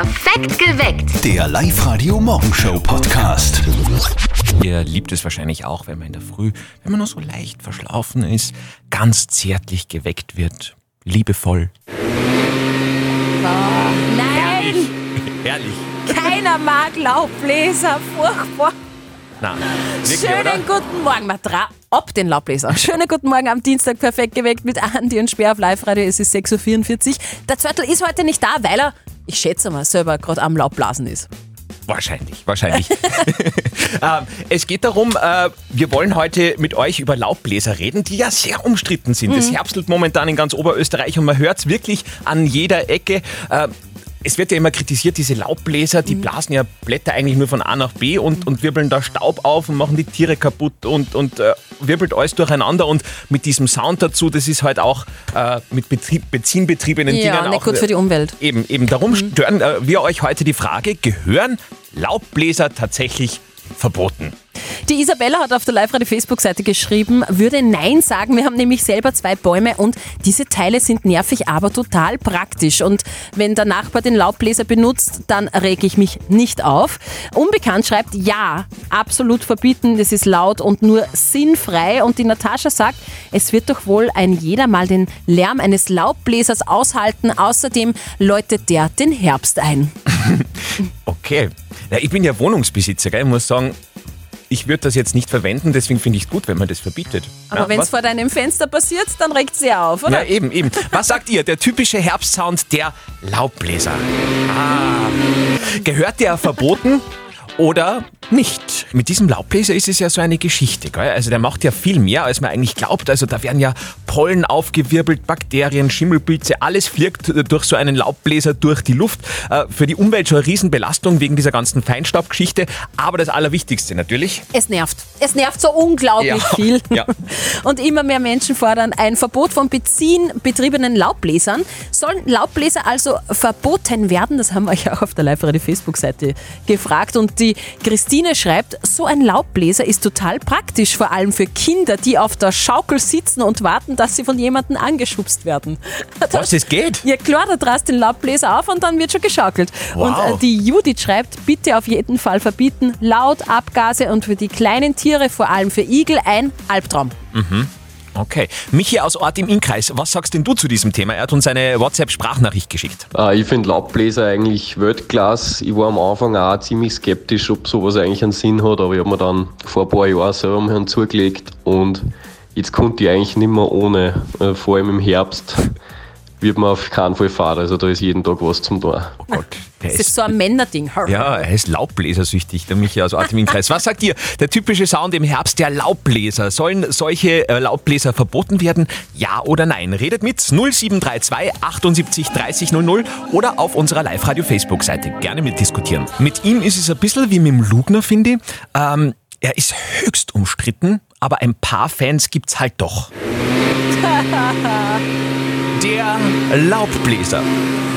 Perfekt geweckt. Der Live-Radio-Morgenshow-Podcast. Ihr liebt es wahrscheinlich auch, wenn man in der Früh, wenn man noch so leicht verschlafen ist, ganz zärtlich geweckt wird. Liebevoll. Nein, Herrlich. keiner mag Laubbläser, furchtbar. Na, wirklich, Schönen oder? guten Morgen, Matra. Ab den Laubbläser. Schönen guten Morgen am Dienstag, perfekt geweckt mit Andi und Speer auf Live-Radio. Es ist 6.44 Uhr. Der Zörtel ist heute nicht da, weil er, ich schätze mal, selber gerade am Laubblasen ist. Wahrscheinlich, wahrscheinlich. ähm, es geht darum, äh, wir wollen heute mit euch über Laubbläser reden, die ja sehr umstritten sind. Es herbstelt momentan in ganz Oberösterreich und man hört es wirklich an jeder Ecke. Äh, es wird ja immer kritisiert, diese Laubbläser, die blasen ja Blätter eigentlich nur von A nach B und, und wirbeln da Staub auf und machen die Tiere kaputt und, und äh, wirbelt alles durcheinander. Und mit diesem Sound dazu, das ist halt auch äh, mit Betrieb, benzinbetriebenen Ja, Dingen nicht auch gut für die Umwelt. Eben, eben. Darum stören äh, wir euch heute die Frage, gehören Laubbläser tatsächlich verboten? Die Isabella hat auf der Live-Radio-Facebook-Seite geschrieben, würde Nein sagen. Wir haben nämlich selber zwei Bäume und diese Teile sind nervig, aber total praktisch. Und wenn der Nachbar den Laubbläser benutzt, dann rege ich mich nicht auf. Unbekannt schreibt, ja, absolut verbieten, das ist laut und nur sinnfrei. Und die Natascha sagt, es wird doch wohl ein jeder mal den Lärm eines Laubbläsers aushalten. Außerdem läutet der den Herbst ein. Okay. Ja, ich bin ja Wohnungsbesitzer, gell? ich muss sagen, ich würde das jetzt nicht verwenden, deswegen finde ich es gut, wenn man das verbietet. Aber ja, wenn es vor deinem Fenster passiert, dann regt es ja auf, oder? Ja, eben, eben. Was sagt ihr? Der typische Herbstsound der Laubbläser. Ah. Gehört der verboten oder nicht? Mit diesem Laubbläser ist es ja so eine Geschichte. Gell? Also der macht ja viel mehr, als man eigentlich glaubt. Also da werden ja Pollen aufgewirbelt, Bakterien, Schimmelpilze, alles fliegt durch so einen Laubbläser durch die Luft. Äh, Für die Umwelt schon eine Riesenbelastung wegen dieser ganzen Feinstaubgeschichte. Aber das Allerwichtigste natürlich, Es nervt. Es nervt so unglaublich Ja, viel. ja. Und immer mehr Menschen fordern ein Verbot von benzinbetriebenen Laubbläsern. Sollen Laubbläser also verboten werden? Das haben wir euch auch auf der Live-Radio-Facebook-Seite gefragt. Und die Christine schreibt, so ein Laubbläser ist total praktisch, vor allem für Kinder, die auf der Schaukel sitzen und warten, dass sie von jemandem angeschubst werden. was es geht. Ja klar, da drast den Laubbläser auf und dann wird schon geschaukelt. Wow. Und äh, die Judith schreibt, bitte auf jeden Fall verbieten, laut, Abgase und für die kleinen Tiere, vor allem für Igel, ein Albtraum. Okay. Michi aus Ort im Innkreis, was sagst denn du zu diesem Thema? Er hat uns eine WhatsApp-Sprachnachricht geschickt. Äh, Ich finde Laubbläser eigentlich Weltklasse. Ich war am Anfang auch ziemlich skeptisch, ob sowas eigentlich einen Sinn hat, aber ich habe mir dann vor ein paar Jahren selber mal zugelegt und jetzt konnte ich eigentlich nicht mehr ohne, Äh, vor allem im Herbst wird man auf keinen Fall fahren, also da ist jeden Tag was zum tun. Oh Gott, der Das ist so ein Männerding. Ja, er ist Laubbläsersüchtig, der Michi aus Ort im Innkreis. Was sagt ihr? Der typische Sound im Herbst der Laubbläser. Sollen solche äh, Laubbläser verboten werden? Ja oder nein? Redet mit 0732 78 30 00 oder auf unserer Live-Radio-Facebook-Seite. Gerne mitdiskutieren. Mit ihm ist es ein bisschen wie mit dem Lugner, finde ich. Ähm, er ist höchst umstritten, aber ein paar Fans gibt's halt doch. Der Laubbläser.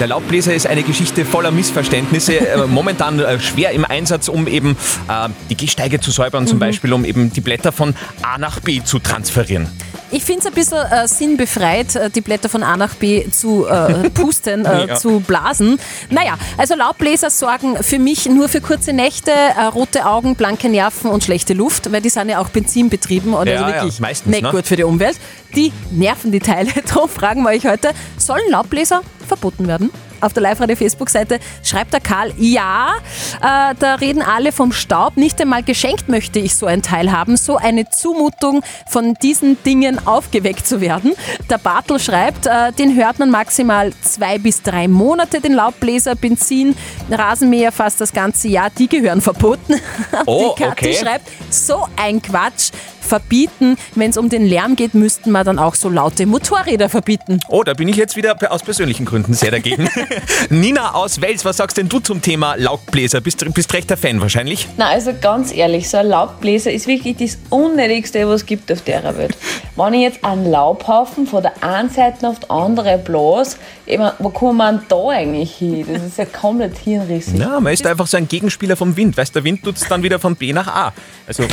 Der Laubbläser ist eine Geschichte voller Missverständnisse, äh, momentan äh, schwer im Einsatz, um eben äh, die Gehsteige zu säubern, zum Beispiel, um eben die Blätter von A nach B zu transferieren. Ich finde es ein bisschen äh, sinnbefreit, äh, die Blätter von A nach B zu äh, pusten, äh, Ja. zu blasen. Naja, also Laubbläser sorgen für mich nur für kurze Nächte, äh, rote Augen, blanke Nerven und schlechte Luft, weil die sind ja auch benzinbetrieben und Ja, also ja, wirklich meistens, nicht ne? gut für die Umwelt. Die nerven die Teile. Darum fragen wir euch heute, sollen Laubbläser verboten werden? Auf der Live-Radio-Facebook-Seite schreibt der Karl, ja, äh, da reden alle vom Staub. Nicht einmal geschenkt möchte ich so ein Teil haben. So eine Zumutung, von diesen Dingen aufgeweckt zu werden. Der Bartel schreibt, äh, den hört man maximal zwei bis drei Monate, den Laubbläser, Benzin, Rasenmäher fast das ganze Jahr. Die gehören verboten. Oh, Die Kathi okay. schreibt, so ein Quatsch. Verbieten, wenn es um den Lärm geht, müssten wir dann auch so laute Motorräder verbieten. Oh, da bin ich jetzt wieder aus persönlichen Gründen sehr dagegen. Nina aus Wels, was sagst denn du zum Thema Laubbläser? Bist, bist rechter Fan wahrscheinlich? Na, also ganz ehrlich, so ein Laubbläser ist wirklich das Unnötigste, was es gibt auf der Welt. Wenn ich jetzt einen Laubhaufen von der einen Seite auf die andere blas, ich mein, wo kommt man da eigentlich hin? Das ist ja komplett hirnrissig. Na, man ist einfach so ein Gegenspieler vom Wind. Weißt der Wind tut es dann wieder von B nach A. Also,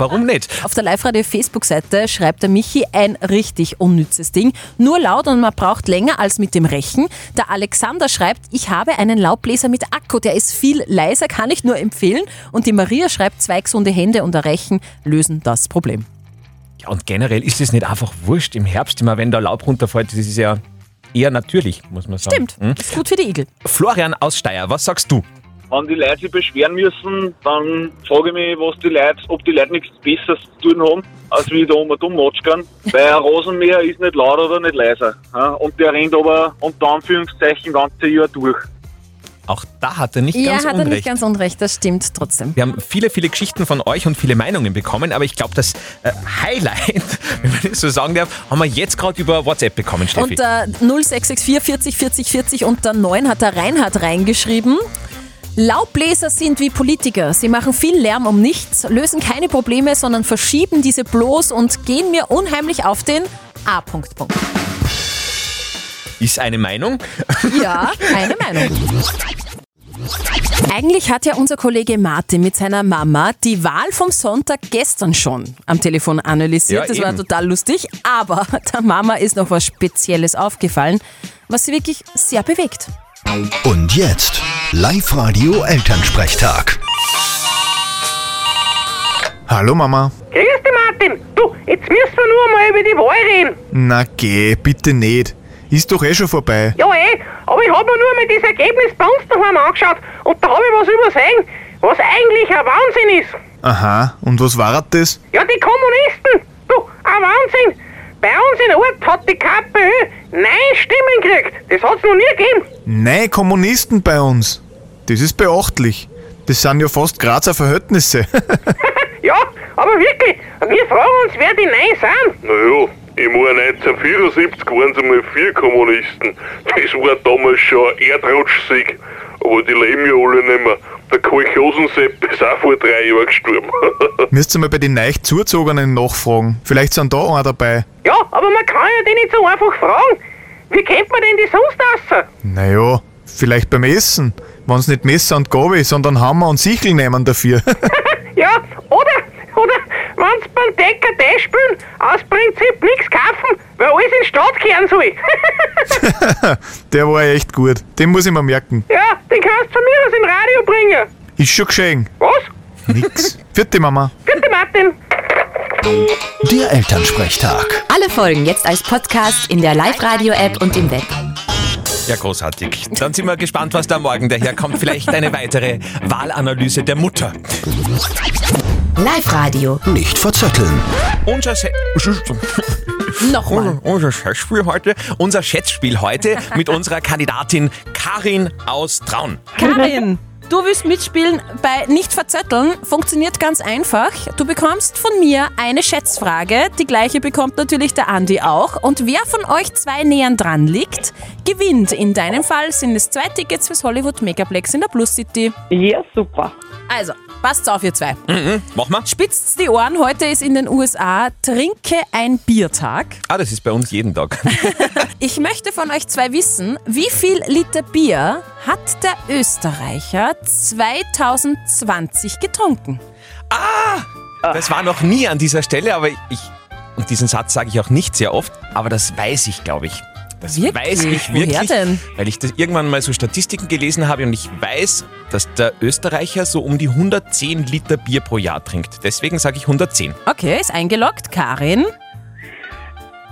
warum nicht? Auf der Live-Radio-Facebook-Seite schreibt der Michi ein richtig unnützes Ding. Nur laut und man braucht länger als mit dem Rechen. Der Alexander schreibt, ich habe einen Laubbläser mit Akku, der ist viel leiser, kann ich nur empfehlen. Und die Maria schreibt, zwei gesunde Hände und ein Rechen lösen das Problem. Ja, und generell ist es nicht einfach wurscht im Herbst, immer wenn da Laub runterfällt. Das ist ja eher natürlich, muss man sagen. Stimmt, Hm? ist gut für die Igel. Florian aus Steyr, was sagst du? Wenn die Leute sich beschweren müssen, dann frage ich mich, was die Leute, ob die Leute nichts Besseres zu tun haben, als wie da um und um matschern. Weil ein Rasenmäher ist nicht laut oder nicht leiser. Ja? Und der rennt aber unter Anführungszeichen ganze Jahr durch. Auch da hat er nicht Ja, ganz hat er unrecht. nicht ganz unrecht, das stimmt trotzdem. Wir haben viele, viele Geschichten von euch und viele Meinungen bekommen, aber ich glaube, das äh, Highlight, wenn man das so sagen darf, haben wir jetzt gerade über WhatsApp bekommen, Steffi. Unter 0664 40 40 40 unter 9 hat der Reinhard reingeschrieben. Laubbläser sind wie Politiker. Sie machen viel Lärm um nichts, lösen keine Probleme, sondern verschieben diese bloß und gehen mir unheimlich auf den A. Punkt, Punkt. Ist eine Meinung. Ja, eine Meinung. Eigentlich hat ja unser Kollege Martin mit seiner Mama die Wahl vom Sonntag gestern schon am Telefon analysiert. Ja, das war eben. total lustig. Aber der Mama ist noch was Spezielles aufgefallen, was sie wirklich sehr bewegt. Und jetzt Live-Radio Elternsprechtag. Hallo Mama. Grüß dich, Martin. Du, jetzt müssen wir nur mal über die Wahl reden. Na geh, bitte nicht. Ist doch eh schon vorbei. Ja, eh, aber ich habe mir nur mal das Ergebnis bei uns daheim angeschaut und da habe ich was übersehen, was eigentlich ein Wahnsinn ist. Aha, und was war das? Ja, die Kommunisten. Du, ein Wahnsinn. Bei uns in Ort hat die KPÖ neun Stimmen gekriegt. Das hat's noch nie gegeben. Nein, Kommunisten bei uns. Das ist beachtlich. Das sind ja fast Grazer Verhältnisse. Ja, aber wirklich, wir fragen uns, wer die Nein sind. Naja, ich meine 1974 waren es einmal vier Kommunisten. Das war damals schon ein Erdrutschsieg. Aber die leben ja alle nicht mehr. Der Kolchosensepp ist auch vor drei Jahren gestorben. Müsst ihr mal bei den neu zuzogenen nachfragen. Vielleicht sind da einer dabei. Ja, aber man kann ja die nicht so einfach fragen. Wie kennt man denn die sonst aus? Naja, vielleicht beim Essen. Wenn's nicht Messer und Gabel, sondern Hammer und Sichel nehmen dafür. Ja, oder, oder wenn's beim Decker Tee spülen, aus Prinzip nichts kaufen, weil alles in die Stadt kehren soll. Der war echt gut. Den muss ich mir merken. ja, den kannst du von mir aus in Radio bringen. Ist schon geschehen. Was? Nix. Vierte Mama. Bitte, Martin. Der Elternsprechtag. Alle Folgen jetzt als Podcast in der Live-Radio-App und im Web. Ja, großartig. Dann sind wir gespannt, was da morgen daherkommt. Vielleicht eine weitere Wahlanalyse der Mutter. Live-Radio. Nicht verzetteln. Unser, Se Nochmal. unser Schätzspiel heute, unser Schätzspiel heute mit unserer Kandidatin Karin aus Traun. Karin, du willst mitspielen bei Nicht verzetteln. Funktioniert ganz einfach. Du bekommst von mir eine Schätzfrage. Die gleiche bekommt natürlich der Andi auch. Und wer von euch zwei nähern dran liegt, gewinnt. In deinem Fall sind es zwei Tickets fürs Hollywood Megaplex in der Plus City. Ja, super. Also, passt auf, ihr zwei. Mach mal. Spitzt die Ohren. Heute ist in den USA Trinke ein Biertag. Ah, das ist bei uns jeden Tag. Ich möchte von euch zwei wissen, wie viel Liter Bier hat der Österreicher 2020 getrunken? Das war noch nie an dieser Stelle, aber ich, und diesen Satz sage ich auch nicht sehr oft, aber das weiß ich, glaube ich. Das Wirklich? weiß ich Woher wirklich, denn? weil ich das irgendwann mal so Statistiken gelesen habe und ich weiß, dass der Österreicher so um die 110 Liter Bier pro Jahr trinkt. Deswegen sage ich 110. Okay, ist eingeloggt. Karin,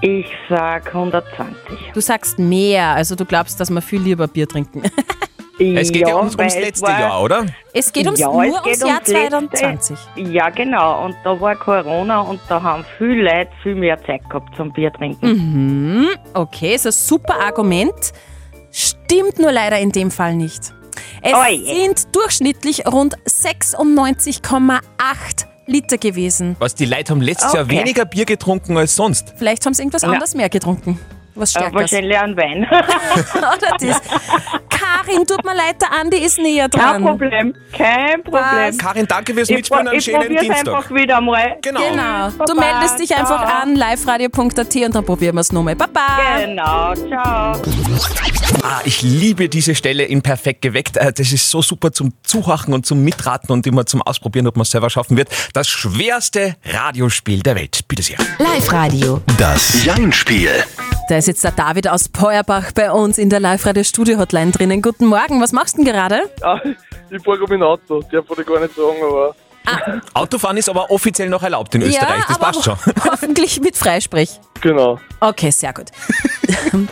Ich sag 120. du sagst mehr, also du glaubst, dass wir viel lieber Bier trinken. Es geht ja, ums, ums letzte war- Jahr, oder? Es geht ums, Ja, nur es ums geht Jahr ums Letzte. 2020. Ja, genau. Und da war Corona und da haben viele Leute viel mehr Zeit gehabt zum Bier trinken. Okay, ist ein super Argument. Stimmt nur leider in dem Fall nicht. Es Oje. sind durchschnittlich rund 96,8 Liter gewesen. Was, die Leute haben letztes Jahr Okay. weniger Bier getrunken als sonst. Vielleicht haben sie irgendwas Ja. anderes mehr getrunken. Was Äh, Stärkeres? wahrscheinlich ein Wein. Oder das? Karin, tut mir leid, der Andi ist näher dran. Kein Problem, kein Problem. Karin, danke fürs Ich, Mitspielen. pro- Einen ich schönen probier's Dienstag. einfach wieder mal. Genau. Genau. Du Baba, meldest dich einfach ciao. an, liveradio.at und dann probieren wir es nochmal. Baba! Genau, ciao. Ah, ich liebe diese Stelle in Perfekt geweckt. Äh, Das ist so super zum Zuhachen und zum Mitraten und immer zum Ausprobieren, ob man es selber schaffen wird. Das schwerste Radiospiel der Welt. Bitte sehr. Live-Radio. Das Jein-Spiel. Da ist jetzt der David aus Peuerbach bei uns in der Live-Radio-Studio-Hotline drinnen. Guten Morgen, was machst du denn gerade? Ah, ich fahre gerade mit dem Auto. Darf ich gar nicht sagen, aber. Autofahren ist aber offiziell noch erlaubt in Österreich. Das aber passt schon. hoffentlich mit Freisprech. Genau. Okay, sehr gut.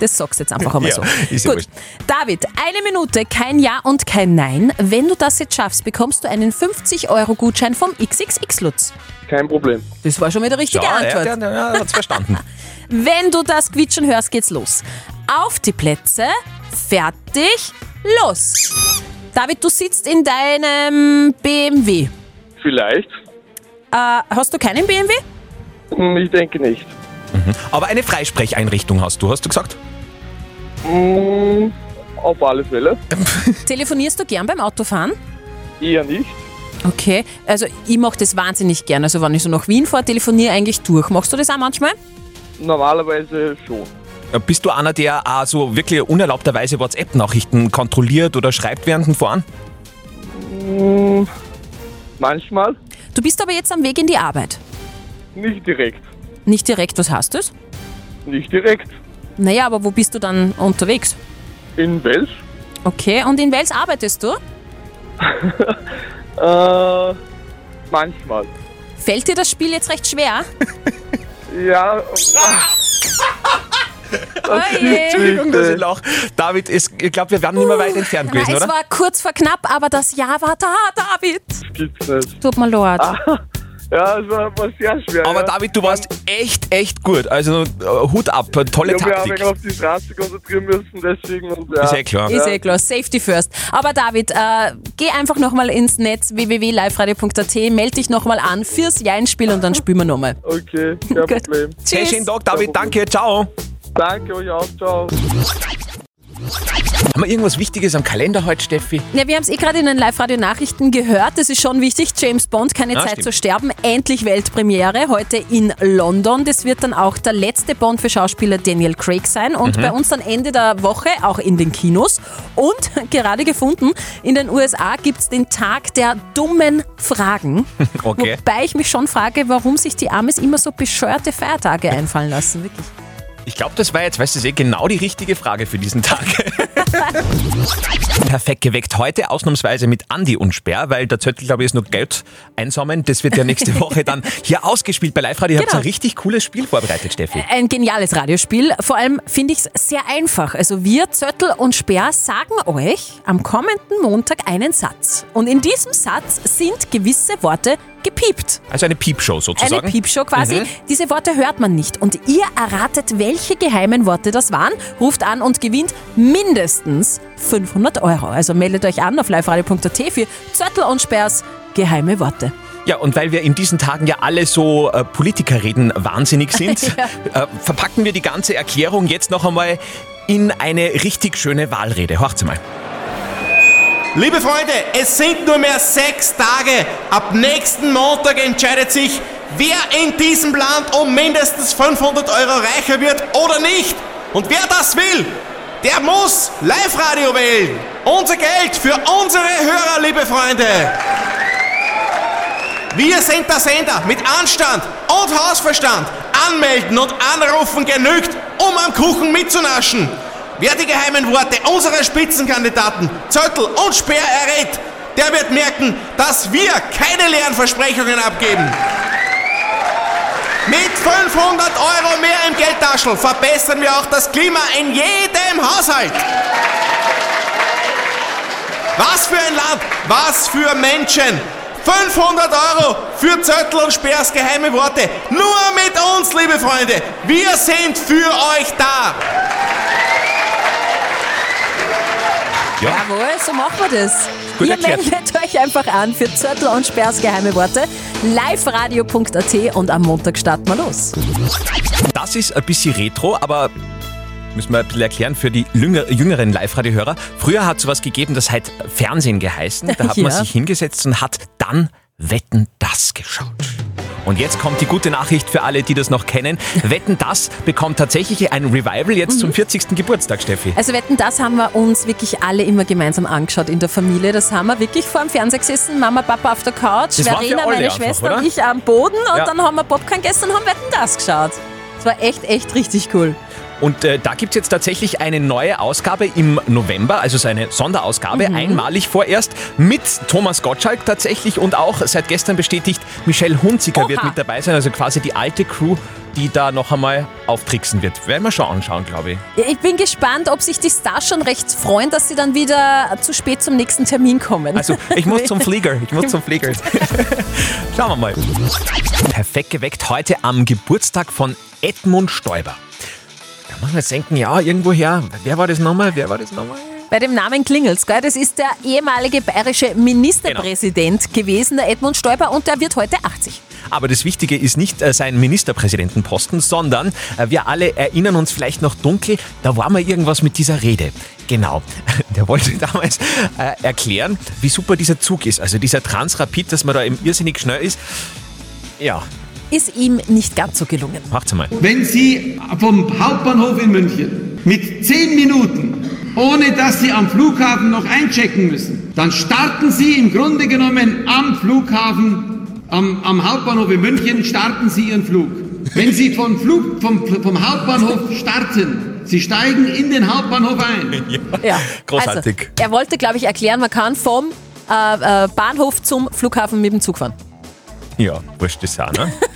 Das sagst du jetzt einfach einmal Ja, so. ist ja gut. David, eine Minute, kein Ja und kein Nein. Wenn du das jetzt schaffst, bekommst du einen 50-Euro-Gutschein vom XXX-Lutz. Kein Problem. Das war schon wieder die richtige Ja, Antwort. er, der, der hat's verstanden. Wenn du das Quietschen hörst, geht's los. Auf die Plätze, fertig, los. David, du sitzt in deinem BMW. Vielleicht. Äh, hast du keinen BMW? Hm, Ich denke nicht. Aber eine Freisprecheinrichtung hast du, hast du gesagt? Hm, Auf alle Fälle. Telefonierst du gern beim Autofahren? Eher nicht. Okay, also ich mache das wahnsinnig gern. Also wenn ich so nach Wien fahre, telefoniere eigentlich durch. Machst du das auch manchmal? Normalerweise schon. Ja, Bist du einer, der auch so wirklich unerlaubterweise WhatsApp-Nachrichten kontrolliert oder schreibt während dem Fahren? Hm, Manchmal. Du bist aber jetzt am Weg in die Arbeit. Nicht direkt. Nicht direkt, was hast du? Nicht direkt. Naja, aber wo bist du dann unterwegs? In Wels? Okay, und in Wels arbeitest du? Äh, manchmal. Fällt dir das Spiel jetzt recht schwer? Ja. Oje. Entschuldigung, dass ich lach. David, es, ich glaube, wir werden nicht mehr weit entfernt gewesen, es oder? war kurz vor knapp, aber das Ja war da, David. Gibt's nicht. Tut mir leid. Ja, es war, war sehr schwer. Aber ja. David, du warst echt, echt gut. Also äh, Hut ab, tolle Ich habe mich Taktik. auf die Straße konzentrieren müssen, deswegen. Und, ja. Ist eh klar. Ist eh klar, Safety first. Aber David, äh, geh einfach nochmal ins Netz www.liveradio.at, melde dich nochmal an fürs Jeinspiel und dann spielen wir nochmal. Okay, kein Problem. Hey, Tschüss. schönen Tag, David. Danke, ciao. Danke euch auch, ciao. Haben wir irgendwas Wichtiges am Kalender heute, Steffi? Ja, wir haben es eh gerade in den Live-Radio-Nachrichten gehört. Das ist schon wichtig. James Bond, keine Ja, Zeit stimmt. zu sterben. Endlich Weltpremiere. Heute in London. Das wird dann auch der letzte Bond für Schauspieler Daniel Craig sein. Und Mhm. bei uns dann Ende der Woche auch in den Kinos. Und gerade gefunden, in den USA gibt es den Tag der dummen Fragen. Okay. Wobei ich mich schon frage, warum sich die Amis immer so bescheuerte Feiertage einfallen lassen. Wirklich. Ich glaube, das war jetzt, weißt du, eh genau die richtige Frage für diesen Tag. Perfekt geweckt heute, ausnahmsweise mit Andi und Sperr, weil der Zettel, glaube ich, ist nur Geld einsammeln. Das wird ja nächste Woche dann hier ausgespielt bei Live Radio. Ihr habt Genau. ein richtig cooles Spiel vorbereitet, Steffi. Ein geniales Radiospiel. Vor allem finde ich es sehr einfach. Also wir, Zöttl und Speer, sagen euch am kommenden Montag einen Satz. Und in diesem Satz sind gewisse Worte gepiept. Also eine Piepshow sozusagen. Eine Piepshow quasi. Mhm. Diese Worte hört man nicht. Und ihr erratet, welche geheimen Worte das waren, ruft an und gewinnt mindestens 500 Euro. Also meldet euch an auf liveradio.at für Zöttl und Speers geheime Worte. Ja, und weil wir in diesen Tagen ja alle so äh, Politikerreden wahnsinnig sind, äh, verpacken wir die ganze Erklärung jetzt noch einmal in eine richtig schöne Wahlrede. Horcht's mal. Liebe Freunde, es sind nur mehr sechs Tage. Ab nächsten Montag entscheidet sich, wer in diesem Land um mindestens 500 Euro reicher wird oder nicht. Und wer das will, der muss Live-Radio wählen. Unser Geld für unsere Hörer, liebe Freunde. Wir sind der Sender mit Anstand und Hausverstand. Anmelden und anrufen genügt, um am Kuchen mitzunaschen. Wer die geheimen Worte unserer Spitzenkandidaten Zöttl und Speer errät, der wird merken, dass wir keine leeren Versprechungen abgeben. Mit 500 Euro mehr im Geldtaschel verbessern wir auch das Klima in jedem Haushalt. Was für ein Land, was für Menschen. 500 Euro für Zöttl und Speers geheime Worte. Nur mit uns, liebe Freunde. Wir sind für euch da. Ja. Jawohl, so machen wir das. Gut Ihr erklärt. meldet euch einfach an für Zöttl und Sperrs geheime Worte. liveradio.at und am Montag starten wir los. Das ist ein bisschen retro, aber Müssen wir ein bisschen erklären für die jünger- jüngeren Live-Radio-Hörer. Früher hat es sowas gegeben, das hat Fernsehen geheißen. Da hat man Ja. sich hingesetzt und hat dann Wetten das geschaut. Und jetzt kommt die gute Nachricht für alle, die das noch kennen. Wetten das bekommt tatsächlich ein Revival jetzt zum 40. Geburtstag, Steffi. Also wetten, das haben wir uns wirklich alle immer gemeinsam angeschaut in der Familie. Das haben wir wirklich vor dem Fernseher gesessen, Mama, Papa auf der Couch, Das Verena, meine einfach, Schwester oder? und ich am Boden und Ja. dann haben wir Popcorn gegessen und haben wetten, das geschaut. Das war echt, echt richtig cool. Und äh, da gibt es jetzt tatsächlich eine neue Ausgabe im November, also so eine Sonderausgabe, Mhm. einmalig vorerst, mit Thomas Gottschalk tatsächlich und auch seit gestern bestätigt, Michelle Hunziker Oha. wird mit dabei sein, also quasi die alte Crew, die da noch einmal auftricksen wird. Werden wir schon anschauen, glaube ich. Ja, Ich bin gespannt, ob sich die Stars schon recht freuen, dass sie dann wieder zu spät zum nächsten Termin kommen. Also, ich muss zum Flieger, ich muss zum Flieger. Schauen wir mal. Perfekt geweckt heute am Geburtstag von Edmund Stoiber. Da muss man jetzt denken, ja, irgendwoher, wer war das nochmal, wer war das nochmal? Bei dem Namen klingelt's, gell? Das ist der ehemalige bayerische Ministerpräsident Genau. gewesen, der Edmund Stoiber, und der wird heute 80. Aber das Wichtige ist nicht äh, sein Ministerpräsidentenposten, sondern äh, wir alle erinnern uns vielleicht noch dunkel, da war mal irgendwas mit dieser Rede. Genau. Der wollte damals äh, erklären, wie super dieser Zug ist. Also dieser Transrapid, dass man da eben irrsinnig schnell ist. Ja, Ist ihm nicht ganz so gelungen. macht's mal. Wenn Sie vom Hauptbahnhof in München mit 10 Minuten, ohne dass Sie am Flughafen noch einchecken müssen, dann starten Sie im Grunde genommen am Flughafen, am, am Hauptbahnhof in München, starten Sie Ihren Flug. Wenn Sie vom, Flug, vom, vom Hauptbahnhof starten, Sie steigen in den Hauptbahnhof ein. Ja, Großartig. Also, er wollte, glaube ich, erklären, man kann vom äh, äh, Bahnhof zum Flughafen mit dem Zug fahren. Ja, wurscht ist auch, ne?